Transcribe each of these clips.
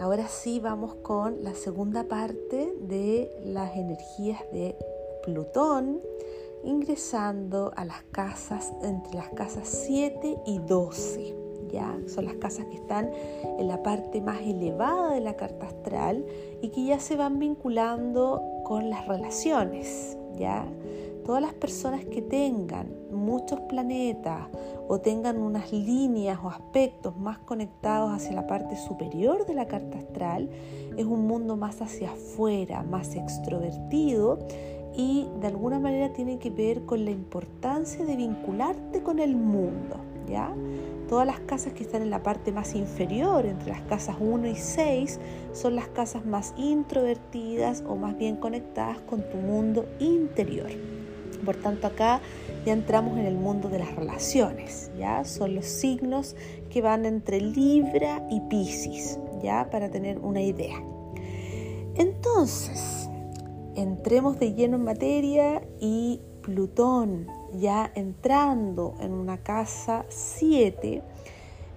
ahora sí vamos con la segunda parte de las energías de Plutón ingresando a las casas entre las casas 7 y 12. ¿ya? Son las casas que están en la parte más elevada de la carta astral y que ya se van vinculando con las relaciones. ¿ya? Todas las personas que tengan muchos planetas o tengan unas líneas o aspectos más conectados hacia la parte superior de la carta astral, es un mundo más hacia afuera, más extrovertido y de alguna manera tiene que ver con la importancia de vincularte con el mundo, ¿ya? Todas las casas que están en la parte más inferior, entre las casas 1 y 6, son las casas más introvertidas o más bien conectadas con tu mundo interior. Por tanto, acá ya entramos en el mundo de las relaciones, ¿ya? Son los signos que van entre Libra y Pisces, ¿ya? Para tener una idea. Entonces, entremos de lleno en materia y Plutón ya entrando en una casa 7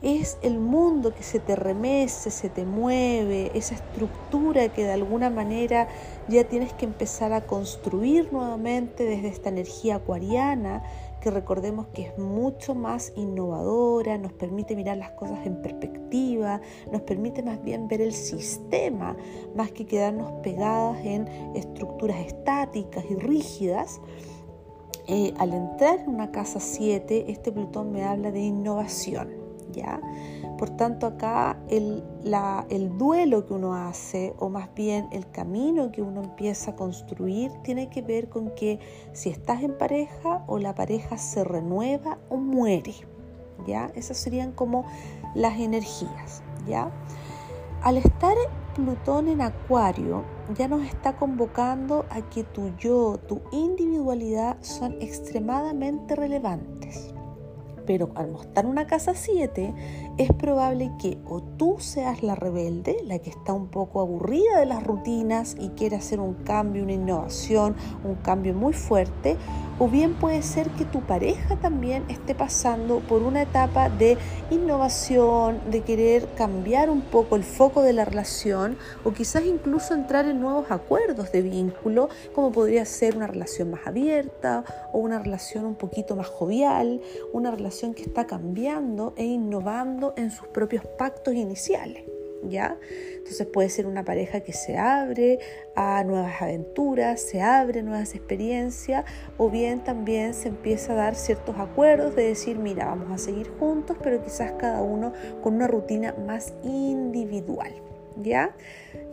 es el mundo que se te remece, se te mueve, esa estructura que de alguna manera ya tienes que empezar a construir nuevamente desde esta energía acuariana que recordemos que es mucho más innovadora, nos permite mirar las cosas en perspectiva, nos permite más bien ver el sistema, más que quedarnos pegadas en estructuras estáticas y rígidas. Eh, al entrar en una casa 7, este Plutón me habla de innovación, Por tanto, acá el, el, duelo que uno hace, o más bien el camino que uno empieza a construir, tiene que ver con que si estás en pareja o la pareja se renueva o muere. ¿ya? Esas serían como las energías. ¿ya? Al estar Plutón en Acuario, ya nos está convocando a que tu yo, tu individualidad son extremadamente relevantes pero al mostrar una casa 7 es probable que o tú seas la rebelde, la que está un poco aburrida de las rutinas y quiere hacer un cambio, una innovación, un cambio muy fuerte, o bien puede ser que tu pareja también esté pasando por una etapa de innovación, de querer cambiar un poco el foco de la relación o quizás incluso entrar en nuevos acuerdos de vínculo, como podría ser una relación más abierta o una relación un poquito más jovial, una relación que está cambiando e innovando en sus propios pactos iniciales. ¿ya? Entonces puede ser una pareja que se abre a nuevas aventuras, se abre nuevas experiencias, o bien también se empieza a dar ciertos acuerdos de decir, mira, vamos a seguir juntos, pero quizás cada uno con una rutina más individual, ¿ya?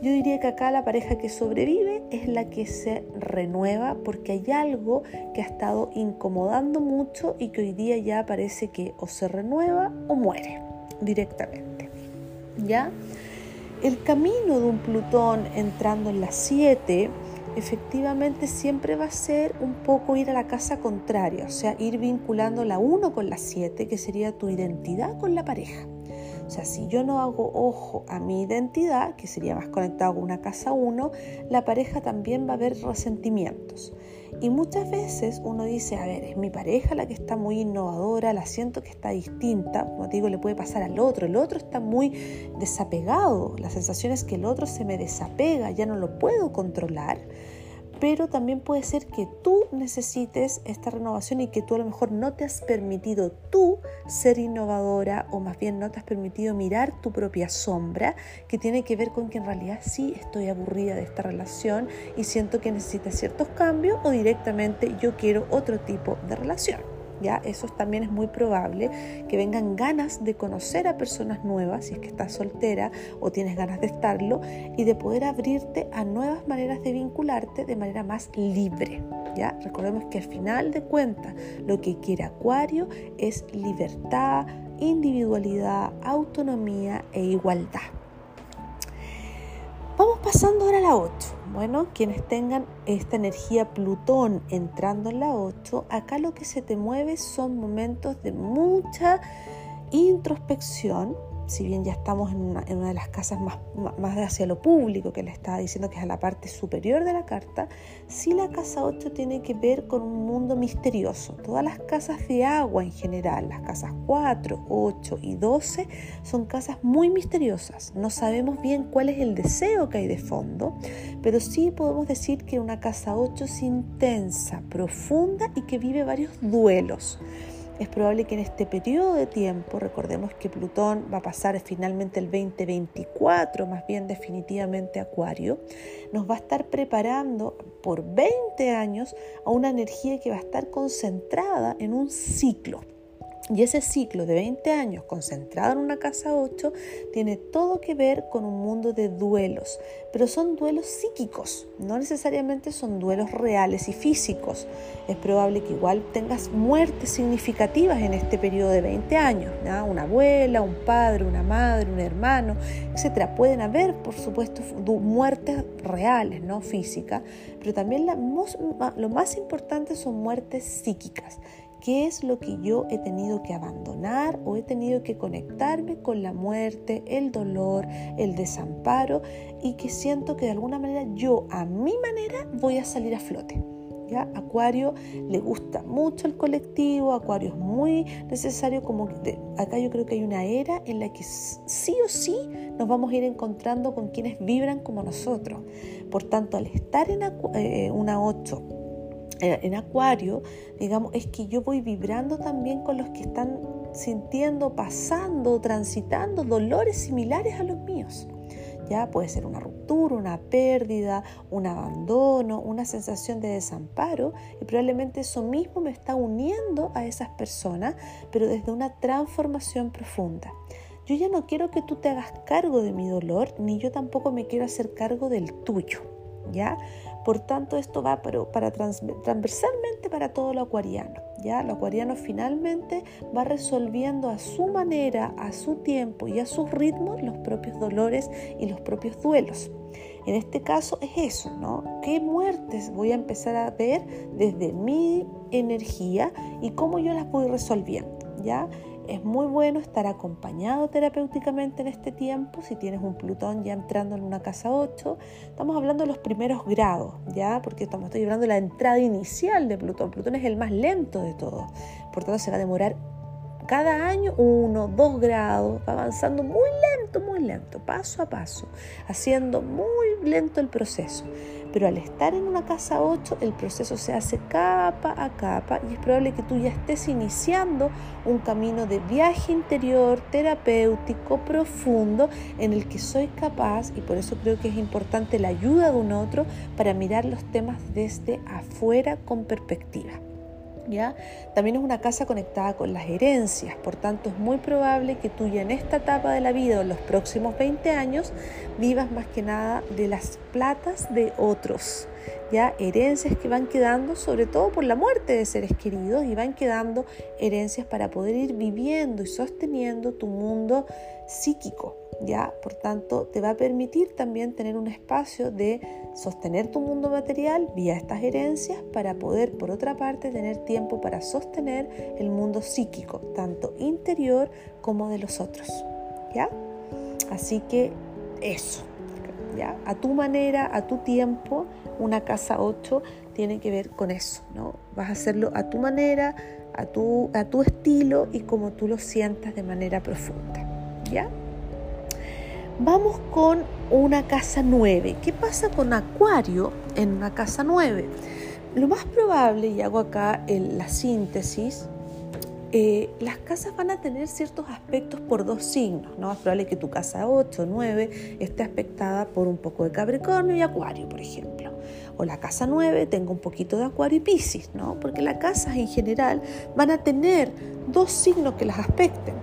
Yo diría que acá la pareja que sobrevive es la que se renueva porque hay algo que ha estado incomodando mucho y que hoy día ya parece que o se renueva o muere directamente. ¿Ya? El camino de un Plutón entrando en las 7 efectivamente siempre va a ser un poco ir a la casa contraria, o sea, ir vinculando la 1 con la 7, que sería tu identidad con la pareja. O sea, si yo no hago ojo a mi identidad, que sería más conectado con una casa 1, la pareja también va a ver resentimientos. Y muchas veces uno dice, a ver, es mi pareja la que está muy innovadora, la siento que está distinta, como te digo, le puede pasar al otro, el otro está muy desapegado, la sensación es que el otro se me desapega, ya no lo puedo controlar pero también puede ser que tú necesites esta renovación y que tú a lo mejor no te has permitido tú ser innovadora o más bien no te has permitido mirar tu propia sombra, que tiene que ver con que en realidad sí estoy aburrida de esta relación y siento que necesitas ciertos cambios o directamente yo quiero otro tipo de relación. ¿Ya? Eso también es muy probable que vengan ganas de conocer a personas nuevas, si es que estás soltera o tienes ganas de estarlo, y de poder abrirte a nuevas maneras de vincularte de manera más libre, ¿ya? Recordemos que al final de cuentas lo que quiere Acuario es libertad, individualidad, autonomía e igualdad. Vamos pasando ahora a la 8. Bueno, quienes tengan esta energía Plutón entrando en la 8, acá lo que se te mueve son momentos de mucha introspección, si bien ya estamos en una, de las casas más, más hacia lo público, que le estaba diciendo que es a la parte superior de la carta, sí la casa 8 tiene que ver con un mundo misterioso. Todas las casas de agua en general, las casas 4, 8 y 12, son casas muy misteriosas. No sabemos bien cuál es el deseo que hay de fondo, pero sí podemos decir que una casa 8 es intensa, profunda y que vive varios duelos es probable que en este periodo de tiempo, recordemos que Plutón va a pasar finalmente el 2024, más bien definitivamente Acuario, nos va a estar preparando por 20 años a una energía que va a estar concentrada en un ciclo. Y ese ciclo de 20 años concentrado en una casa 8 tiene todo que ver con un mundo de duelos, pero son duelos psíquicos, no necesariamente son duelos reales y físicos. Es probable que igual tengas muertes significativas en este periodo de 20 años, una abuela, un padre, una madre, un hermano, etc. Pueden haber, por supuesto, muertes reales, no físicas, pero también lo más importante son muertes psíquicas qué es lo que yo he tenido que abandonar o he tenido que conectarme con la muerte, el dolor, el desamparo y que siento que de alguna manera yo a mi manera voy a salir a flote. ¿Ya? Acuario le gusta mucho el colectivo, Acuario es muy necesario, como acá yo creo que hay una era en la que sí o sí nos vamos a ir encontrando con quienes vibran como nosotros. Por tanto, al estar en eh, una 8 eh, en Acuario, digamos, es que yo voy vibrando también con los que están sintiendo, pasando, transitando dolores similares a los míos. Ya puede ser una ruptura, una pérdida, un abandono, una sensación de desamparo y probablemente eso mismo me está uniendo a esas personas, pero desde una transformación profunda. Yo ya no quiero que tú te hagas cargo de mi dolor, ni yo tampoco me quiero hacer cargo del tuyo. ¿Ya? Por tanto, esto va para, transversalmente para todo lo acuariano. ¿ya? Lo acuariano finalmente va resolviendo a su manera, a su tiempo y a sus ritmos los propios dolores y los propios duelos. En este caso es eso, ¿no? ¿Qué muertes voy a empezar a ver desde mi energía y cómo yo las voy resolviendo? ¿Ya? Es muy bueno estar acompañado terapéuticamente en este tiempo. Si tienes un Plutón ya entrando en una casa 8, estamos hablando de los primeros grados, ¿ya? Porque estamos estoy hablando de la entrada inicial de Plutón. Plutón es el más lento de todos. Por tanto, se va a demorar cada año uno, dos grados, va avanzando muy lento, muy lento, paso a paso, haciendo muy lento el proceso. Pero al estar en una casa 8, el proceso se hace capa a capa y es probable que tú ya estés iniciando un camino de viaje interior, terapéutico, profundo, en el que soy capaz, y por eso creo que es importante la ayuda de un otro, para mirar los temas desde afuera con perspectiva. También es una casa conectada con las herencias, por tanto es muy probable que tú ya en esta etapa de la vida o en los próximos 20 años vivas más que nada de las platas de otros, ya herencias que van quedando sobre todo por la muerte de seres queridos y van quedando herencias para poder ir viviendo y sosteniendo tu mundo psíquico. ¿ya? Por tanto, te va a permitir también tener un espacio de sostener tu mundo material vía estas herencias para poder, por otra parte, tener tiempo para sostener el mundo psíquico, tanto interior como de los otros, ¿ya? Así que eso, ¿ya? A tu manera, a tu tiempo, una casa 8 tiene que ver con eso, ¿no? Vas a hacerlo a tu manera, a tu, a tu estilo y como tú lo sientas de manera profunda, ¿ya? Vamos con una casa 9. ¿Qué pasa con Acuario en una casa 9? Lo más probable, y hago acá la síntesis, eh, las casas van a tener ciertos aspectos por dos signos. ¿no? Es probable que tu casa 8 o 9 esté aspectada por un poco de Capricornio y Acuario, por ejemplo. O la casa 9 tenga un poquito de Acuario y Piscis, ¿no? porque las casas en general van a tener dos signos que las aspecten.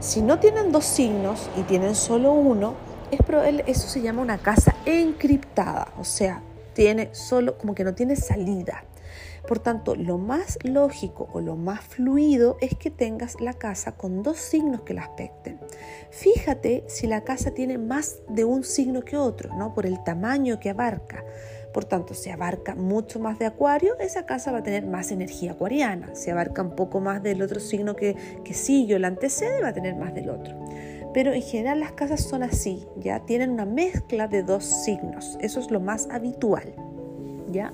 Si no tienen dos signos y tienen solo uno, es eso se llama una casa encriptada, o sea, tiene solo como que no tiene salida. Por tanto, lo más lógico o lo más fluido es que tengas la casa con dos signos que la aspecten. Fíjate si la casa tiene más de un signo que otro, ¿no? Por el tamaño que abarca. Por tanto, si abarca mucho más de Acuario, esa casa va a tener más energía acuariana. Si abarca un poco más del otro signo que, que sigue o la antecede, va a tener más del otro. pero en general las casas son así, ya tienen una mezcla de dos signos, eso es lo más habitual, ¿ya?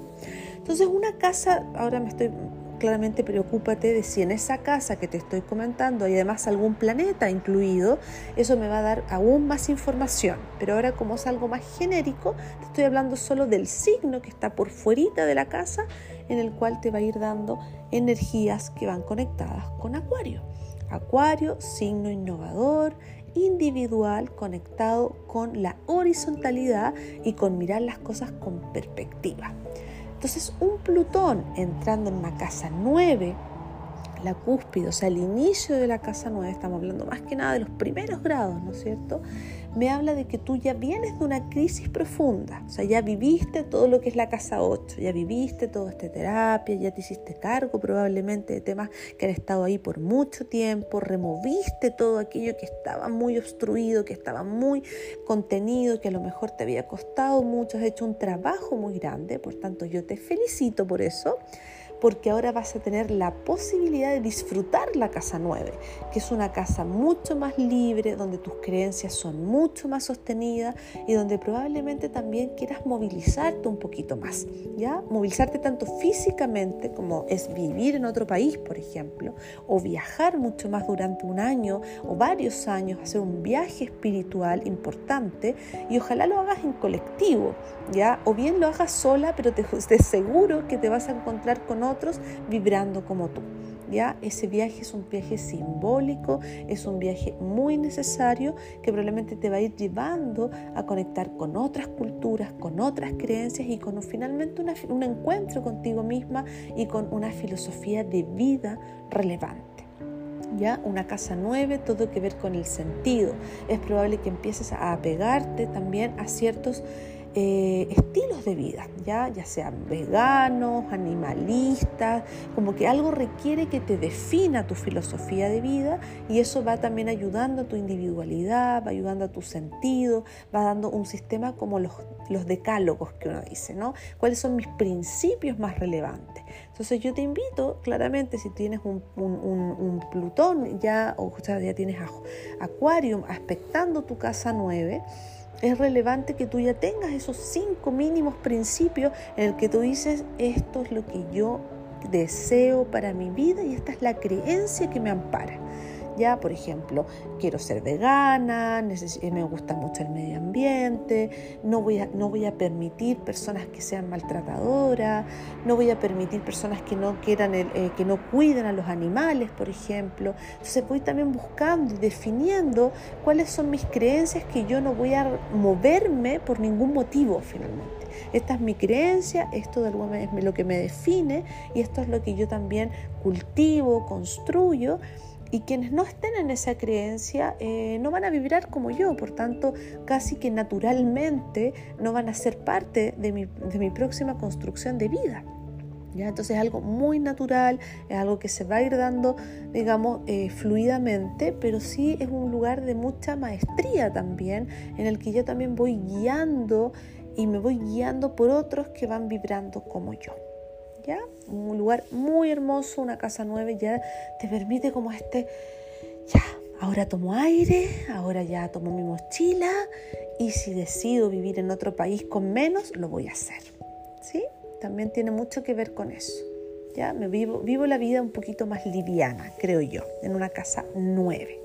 Entonces una casa, ahora me estoy claramente preocúpate de si en esa casa que te estoy comentando hay además algún planeta incluido, eso me va a dar aún más información. Pero ahora como es algo más genérico, te estoy hablando solo del signo que está por fuera de la casa, en el cual te va a ir dando energías que van conectadas con Acuario. Acuario, signo innovador, individual, conectado con la horizontalidad y con mirar las cosas con perspectiva. Entonces un Plutón entrando en una casa 9, la cúspide, o sea, el inicio de la casa 9, estamos hablando más que nada de los primeros grados, ¿no es cierto? Me habla de que tú ya vienes de una crisis profunda, o sea, ya viviste todo lo que es la casa 8, ya viviste toda esta terapia, ya te hiciste cargo probablemente de temas que han estado ahí por mucho tiempo, removiste todo aquello que estaba muy obstruido, que estaba muy contenido, que a lo mejor te había costado mucho, has hecho un trabajo muy grande, por tanto yo te felicito por eso porque ahora vas a tener la posibilidad de disfrutar la casa 9, que es una casa mucho más libre, donde tus creencias son mucho más sostenidas y donde probablemente también quieras movilizarte un poquito más, ¿ya? Movilizarte tanto físicamente como es vivir en otro país, por ejemplo, o viajar mucho más durante un año o varios años, hacer un viaje espiritual importante y ojalá lo hagas en colectivo, ¿ya? O bien lo hagas sola, pero te, te aseguro que te vas a encontrar con otros vibrando como tú. ¿Ya? Ese viaje es un viaje simbólico, es un viaje muy necesario que probablemente te va a ir llevando a conectar con otras culturas, con otras creencias y con finalmente un encuentro contigo misma y con una filosofía de vida relevante. ¿Ya? Una casa nueve, todo que ver con el sentido. Es probable que empieces a apegarte también a ciertos eh, estilos de vida, ¿ya? ya sean veganos, animalistas, como que algo requiere que te defina tu filosofía de vida y eso va también ayudando a tu individualidad, va ayudando a tu sentido, va dando un sistema como los, los decálogos que uno dice, ¿no? ¿Cuáles son mis principios más relevantes? Entonces yo te invito, claramente, si tienes un, un, Plutón ya, o ya tienes Acuario aspectando tu casa 9, es relevante que tú ya tengas esos cinco mínimos principios en el que tú dices, esto es lo que yo deseo para mi vida y esta es la creencia que me ampara. Ya, por ejemplo, quiero ser vegana, me gusta mucho el medio ambiente, no voy, a, no voy a permitir personas que sean maltratadoras, no voy a permitir personas que no quieran, eh, que no cuiden a los animales, por ejemplo. Entonces voy también buscando y definiendo cuáles son mis creencias que yo no voy a moverme por ningún motivo finalmente. Esta es mi creencia, esto de alguna manera es lo que me define y esto es lo que yo también cultivo, construyo y quienes no estén en esa creencia eh, no van a vibrar como yo, por tanto casi que naturalmente no van a ser parte de mi, de mi próxima construcción de vida. ¿Ya? Entonces es algo muy natural, es algo que se va a ir dando, digamos, eh, fluidamente, pero sí es un lugar de mucha maestría también, en el que yo también voy guiando y me voy guiando por otros que van vibrando como yo. Un lugar muy hermoso, una casa nueva, ya te permite como este, ya, ahora tomo aire, ahora ya tomo mi mochila y si decido vivir en otro país con menos, lo voy a hacer, ¿sí? También tiene mucho que ver con eso. Ya me vivo, vivo la vida un poquito más liviana, creo yo, en una casa nueve.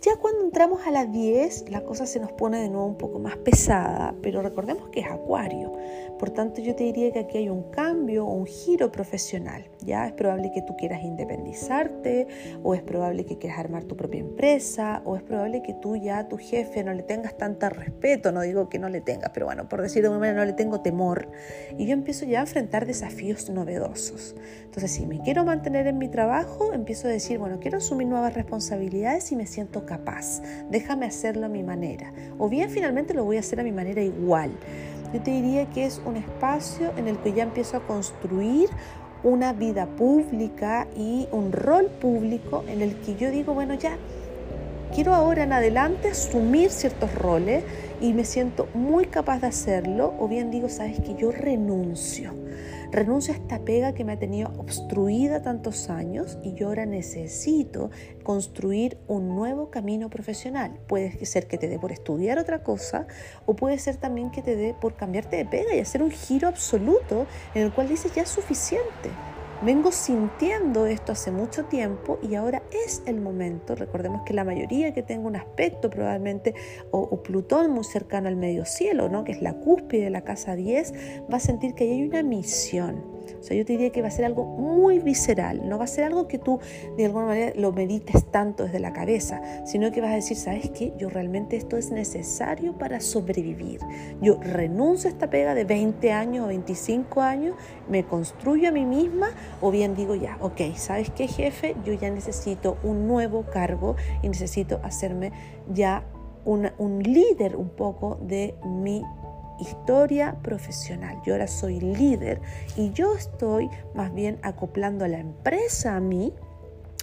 Ya cuando entramos a las 10, la cosa se nos pone de nuevo un poco más pesada, pero recordemos que es Acuario. Por tanto, yo te diría que aquí hay un cambio un giro profesional. Ya es probable que tú quieras independizarte, o es probable que quieras armar tu propia empresa, o es probable que tú ya a tu jefe no le tengas tanto respeto. No digo que no le tengas, pero bueno, por decirlo de alguna manera, no le tengo temor. Y yo empiezo ya a enfrentar desafíos novedosos. Entonces, si me quiero mantener en mi trabajo, empiezo a decir, bueno, quiero asumir nuevas responsabilidades y me siento capaz, déjame hacerlo a mi manera. O bien finalmente lo voy a hacer a mi manera igual. Yo te diría que es un espacio en el que ya empiezo a construir una vida pública y un rol público en el que yo digo, bueno, ya quiero ahora en adelante asumir ciertos roles y me siento muy capaz de hacerlo, o bien digo, sabes que yo renuncio. Renuncio a esta pega que me ha tenido obstruida tantos años y yo ahora necesito construir un nuevo camino profesional. Puede ser que te dé por estudiar otra cosa o puede ser también que te dé por cambiarte de pega y hacer un giro absoluto en el cual dices ya es suficiente. Vengo sintiendo esto hace mucho tiempo y ahora es el momento. Recordemos que la mayoría que tenga un aspecto probablemente o, Plutón muy cercano al medio cielo, ¿no? que es la cúspide de la casa 10, va a sentir que hay una misión o sea, yo te diría que va a ser algo muy visceral, no va a ser algo que tú de alguna manera lo medites tanto desde la cabeza, sino que vas a decir, ¿sabes qué? Yo realmente esto es necesario para sobrevivir. Yo renuncio a esta pega de 20 años o 25 años, me construyo a mí misma o bien digo ya, ok, ¿sabes qué jefe? Yo ya necesito un nuevo cargo y necesito hacerme ya un líder un poco de mi historia profesional. Yo ahora soy líder y yo estoy más bien acoplando a la empresa a mí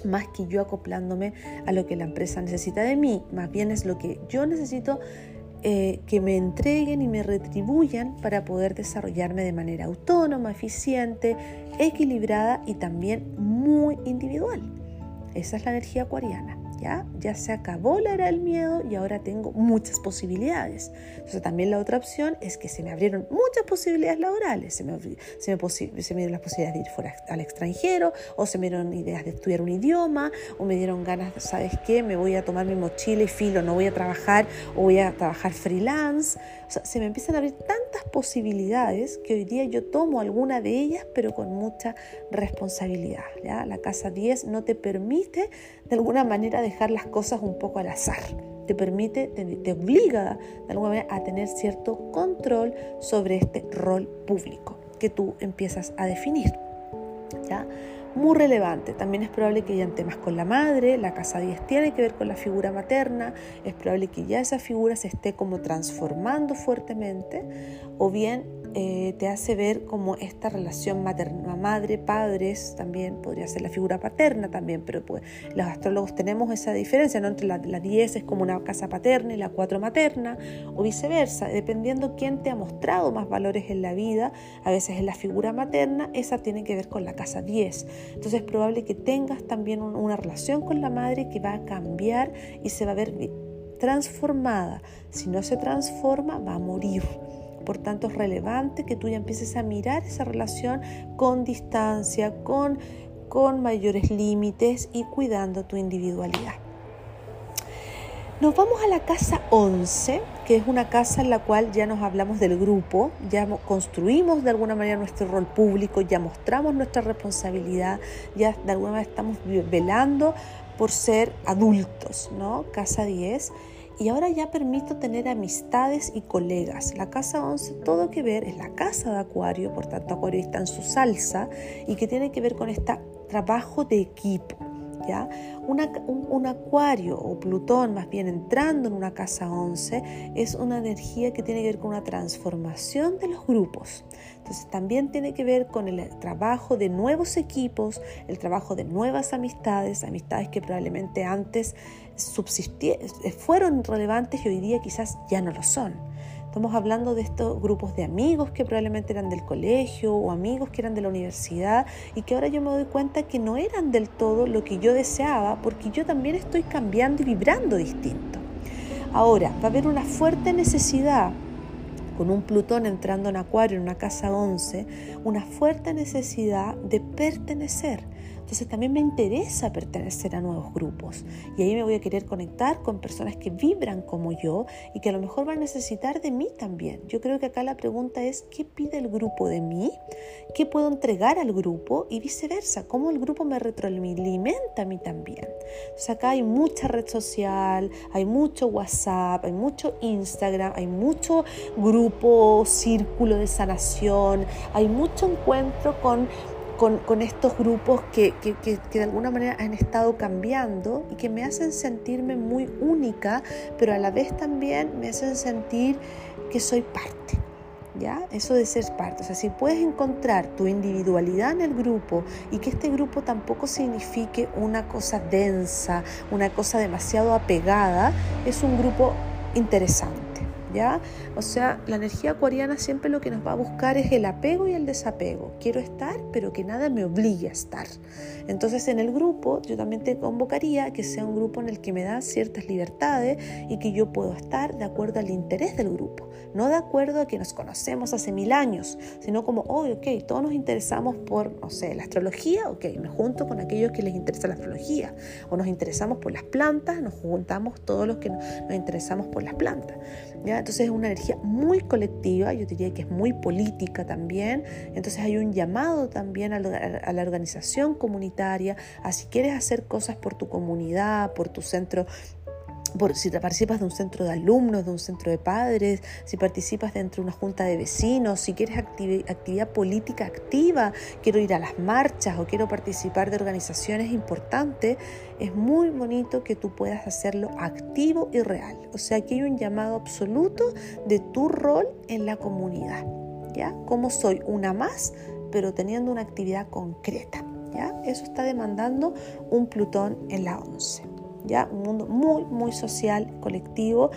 más que yo acoplándome a lo que la empresa necesita de mí. Más bien es lo que yo necesito eh, que me entreguen y me retribuyan para poder desarrollarme de manera autónoma, eficiente, equilibrada y también muy individual. Esa es la energía acuariana. ¿Ya? Ya se acabó la era del miedo y ahora tengo muchas posibilidades. Entonces también la otra opción es que se me abrieron muchas posibilidades laborales, se me, se me, se me dieron las posibilidades de ir fuera al extranjero, o se me dieron ideas de estudiar un idioma, o me dieron ganas, ¿sabes qué? Me voy a tomar mi mochila y filo, no voy a trabajar, o voy a trabajar freelance. O sea, se me empiezan a abrir tantas posibilidades que hoy día yo tomo alguna de ellas, pero con mucha responsabilidad. ¿ya? La casa 10 no te permite de alguna manera dejar las cosas un poco al azar. Te permite, te, obliga de alguna manera a tener cierto control sobre este rol público que tú empiezas a definir. ¿ya? Muy relevante, también es probable que hayan temas con la madre, la casa 10 tiene que ver con la figura materna, es probable que ya esa figura se esté como transformando fuertemente o bien eh, te hace ver como esta relación materna, madre, padres, también podría ser la figura paterna también, pero pues los astrólogos tenemos esa diferencia, ¿no? Entre la, 10 es como una casa paterna y la 4 materna, o viceversa, dependiendo quién te ha mostrado más valores en la vida, a veces es la figura materna, esa tiene que ver con la casa 10. Entonces es probable que tengas también una relación con la madre que va a cambiar y se va a ver transformada. Si no se transforma, va a morir. Por tanto, es relevante que tú ya empieces a mirar esa relación con distancia, con, con mayores límites y cuidando tu individualidad. Nos vamos a la casa 11, que es una casa en la cual ya nos hablamos del grupo, ya construimos de alguna manera nuestro rol público, ya mostramos nuestra responsabilidad, ya de alguna manera estamos velando por ser adultos, ¿no? Casa 10 y ahora ya permito tener amistades y colegas. La casa 11, todo que ver, es la casa de Acuario, por tanto Acuario está en su salsa y que tiene que ver con este trabajo de equipo. ¿Ya? un, acuario o Plutón más bien entrando en una casa 11 es una energía que tiene que ver con una transformación de los grupos. Entonces también tiene que ver con el trabajo de nuevos equipos, el trabajo de nuevas amistades, amistades que probablemente antes fueron relevantes y hoy día quizás ya no lo son. Estamos hablando de estos grupos de amigos que probablemente eran del colegio o amigos que eran de la universidad y que ahora yo me doy cuenta que no eran del todo lo que yo deseaba porque yo también estoy cambiando y vibrando distinto. Ahora, va a haber una fuerte necesidad con un Plutón entrando en Acuario en una casa 11, una fuerte necesidad de pertenecer entonces también me interesa pertenecer a nuevos grupos y ahí me voy a querer conectar con personas que vibran como yo y que a lo mejor van a necesitar de mí también. Yo creo que acá la pregunta es, ¿qué pide el grupo de mí? ¿Qué puedo entregar al grupo? Y viceversa, ¿cómo el grupo me retroalimenta a mí también? Entonces acá hay mucha red social, hay mucho WhatsApp, hay mucho Instagram, hay mucho grupo, círculo de sanación, hay mucho encuentro con con, estos grupos que, que, de alguna manera han estado cambiando y que me hacen sentirme muy única, pero a la vez también me hacen sentir que soy parte. ¿Ya? Eso de ser parte. O sea, si puedes encontrar tu individualidad en el grupo y que este grupo tampoco signifique una cosa densa, una cosa demasiado apegada, es un grupo interesante. O sea, la energía acuariana siempre lo que nos va a buscar es el apego y el desapego. Quiero estar, pero que nada me obligue a estar. Entonces, en el grupo, yo también te convocaría que sea un grupo en el que me da ciertas libertades y que yo puedo estar de acuerdo al interés del grupo, no de acuerdo a que nos conocemos hace mil años, sino como, oh, ok, todos nos interesamos por, no sé, la astrología, ok, me junto con aquellos que les interesa la astrología, o nos interesamos por las plantas, nos juntamos todos los que nos interesamos por las plantas. Entonces es una energía muy colectiva, yo diría que es muy política también. Entonces hay un llamado también a, la organización comunitaria, a si quieres hacer cosas por tu comunidad, por tu centro si participas de un centro de alumnos, de un centro de padres, si participas dentro de una junta de vecinos, si quieres actividad política activa, quiero ir a las marchas o quiero participar de organizaciones importantes, es muy bonito que tú puedas hacerlo activo y real. O sea, aquí hay un llamado absoluto de tu rol en la comunidad. ¿Ya? Como soy una más, pero teniendo una actividad concreta. ¿Ya? Eso está demandando un Plutón en la 11 ya un mundo muy, muy social, colectivo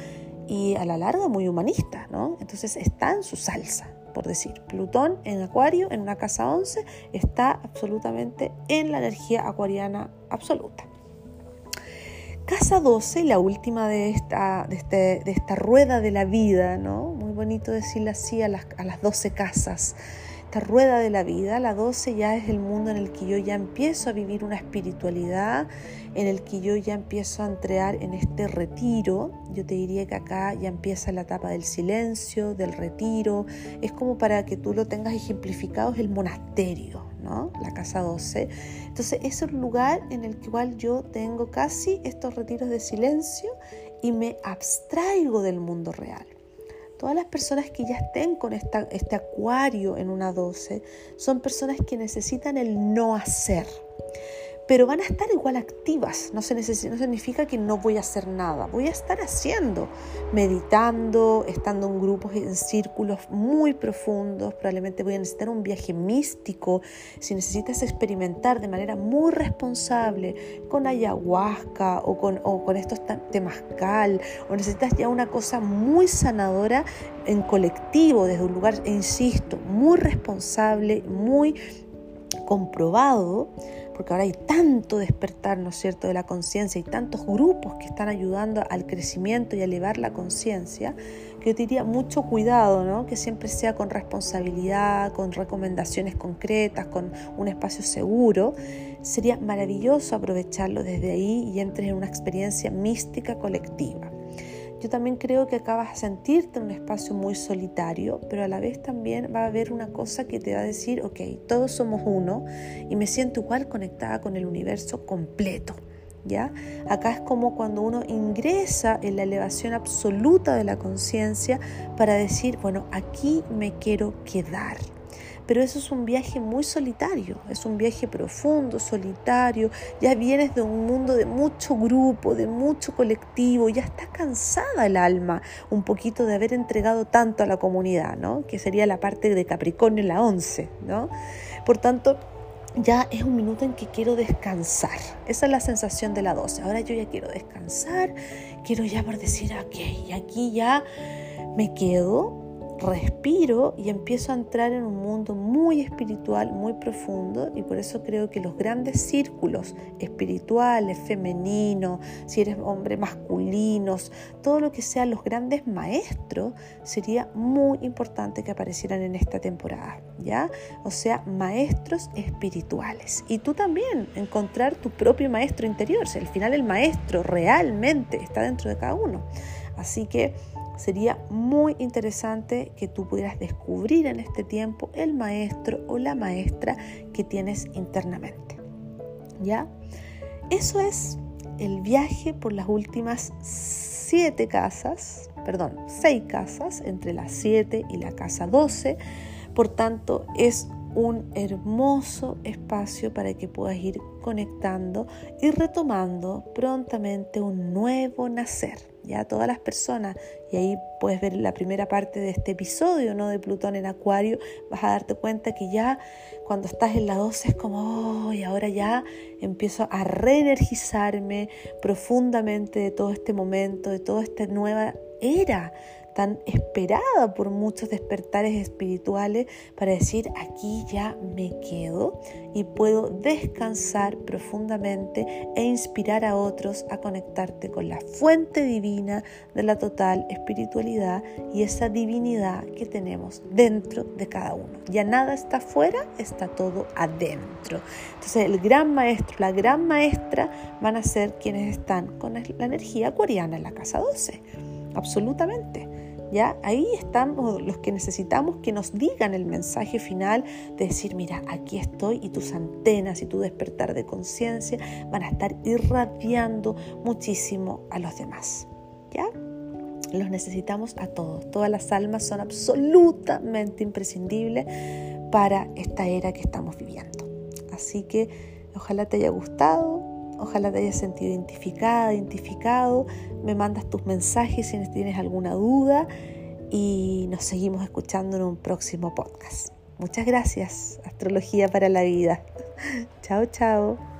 y a la larga muy humanista, ¿no? Entonces está en su salsa, por decir. Plutón en Acuario, en una casa 11, está absolutamente en la energía acuariana absoluta. Casa 12, la última de esta, de, este, de esta rueda de la vida, ¿no? Muy bonito decirle así a las, a las 12 casas esta rueda de la vida. La 12 ya es el mundo en el que yo ya empiezo a vivir una espiritualidad, en el que yo ya empiezo a entrar en este retiro. Yo te diría que acá ya empieza la etapa del silencio, del retiro. Es como para que tú lo tengas ejemplificado, es el monasterio, ¿no? La casa 12. Entonces es el lugar en el cual yo tengo casi estos retiros de silencio y me abstraigo del mundo real. Todas las personas que ya estén con este acuario en una 12 son personas que necesitan el no hacer pero van a estar igual activas. No, se no significa que no voy a hacer nada, voy a estar haciendo, meditando, estando en grupos, en círculos muy profundos, probablemente voy a necesitar un viaje místico, si necesitas experimentar de manera muy responsable con ayahuasca o con, o con estos temazcal, o necesitas ya una cosa muy sanadora en colectivo, desde un lugar, insisto, muy responsable, muy comprobado, porque ahora hay tanto despertar, ¿no es cierto?, de la conciencia y tantos grupos que están ayudando al crecimiento y a elevar la conciencia, que yo diría mucho cuidado, ¿no? Que siempre sea con responsabilidad, con recomendaciones concretas, con un espacio seguro. Sería maravilloso aprovecharlo desde ahí y entres en una experiencia mística colectiva. Yo también creo que acá vas a sentirte en un espacio muy solitario, pero a la vez también va a haber una cosa que te va a decir, ok, todos somos uno y me siento igual conectada con el universo completo. ¿Ya? Acá es como cuando uno ingresa en la elevación absoluta de la conciencia para decir, bueno, aquí me quiero quedar pero eso es un viaje muy solitario, es un viaje profundo, solitario, ya vienes de un mundo de mucho grupo, de mucho colectivo, ya está cansada el alma un poquito de haber entregado tanto a la comunidad, ¿no? que sería la parte de Capricornio la 11. ¿no? Por tanto, ya es un minuto en que quiero descansar. Esa es la sensación de la 12. Ahora yo ya quiero descansar, quiero ya por decir, ok, aquí ya me quedo, respiro y empiezo a entrar en un mundo muy espiritual, muy profundo y por eso creo que los grandes círculos espirituales, femeninos, si eres hombre masculinos, todo lo que sean los grandes maestros, sería muy importante que aparecieran en esta temporada, ¿ya? O sea, maestros espirituales. Y tú también encontrar tu propio maestro interior, si al final el maestro realmente está dentro de cada uno. Así que sería muy interesante que tú pudieras descubrir en este tiempo el maestro o la maestra que tienes internamente. ¿Ya? Eso es el viaje por las últimas siete casas, perdón, seis casas, entre las siete y la casa 12. Por tanto, es un hermoso espacio para que puedas ir conectando y retomando prontamente un nuevo nacer ya todas las personas, y ahí puedes ver la primera parte de este episodio, ¿no? De Plutón en Acuario, vas a darte cuenta que ya cuando estás en la 12 es como, oh, y ahora ya empiezo a reenergizarme profundamente de todo este momento, de toda esta nueva era tan esperada por muchos despertares espirituales para decir aquí ya me quedo y puedo descansar profundamente e inspirar a otros a conectarte con la fuente divina de la total espiritualidad y esa divinidad que tenemos dentro de cada uno. Ya nada está afuera, está todo adentro. Entonces el gran maestro, la gran maestra van a ser quienes están con la energía acuariana en la casa 12. Absolutamente. ¿Ya? Ahí estamos los que necesitamos que nos digan el mensaje final de decir, mira, aquí estoy y tus antenas y tu despertar de conciencia van a estar irradiando muchísimo a los demás. ¿Ya? Los necesitamos a todos. Todas las almas son absolutamente imprescindibles para esta era que estamos viviendo. Así que ojalá te haya gustado, ojalá te hayas sentido identificada, identificado. Me mandas tus mensajes si tienes alguna duda y nos seguimos escuchando en un próximo podcast. Muchas gracias, Astrología para la Vida. chao, chao.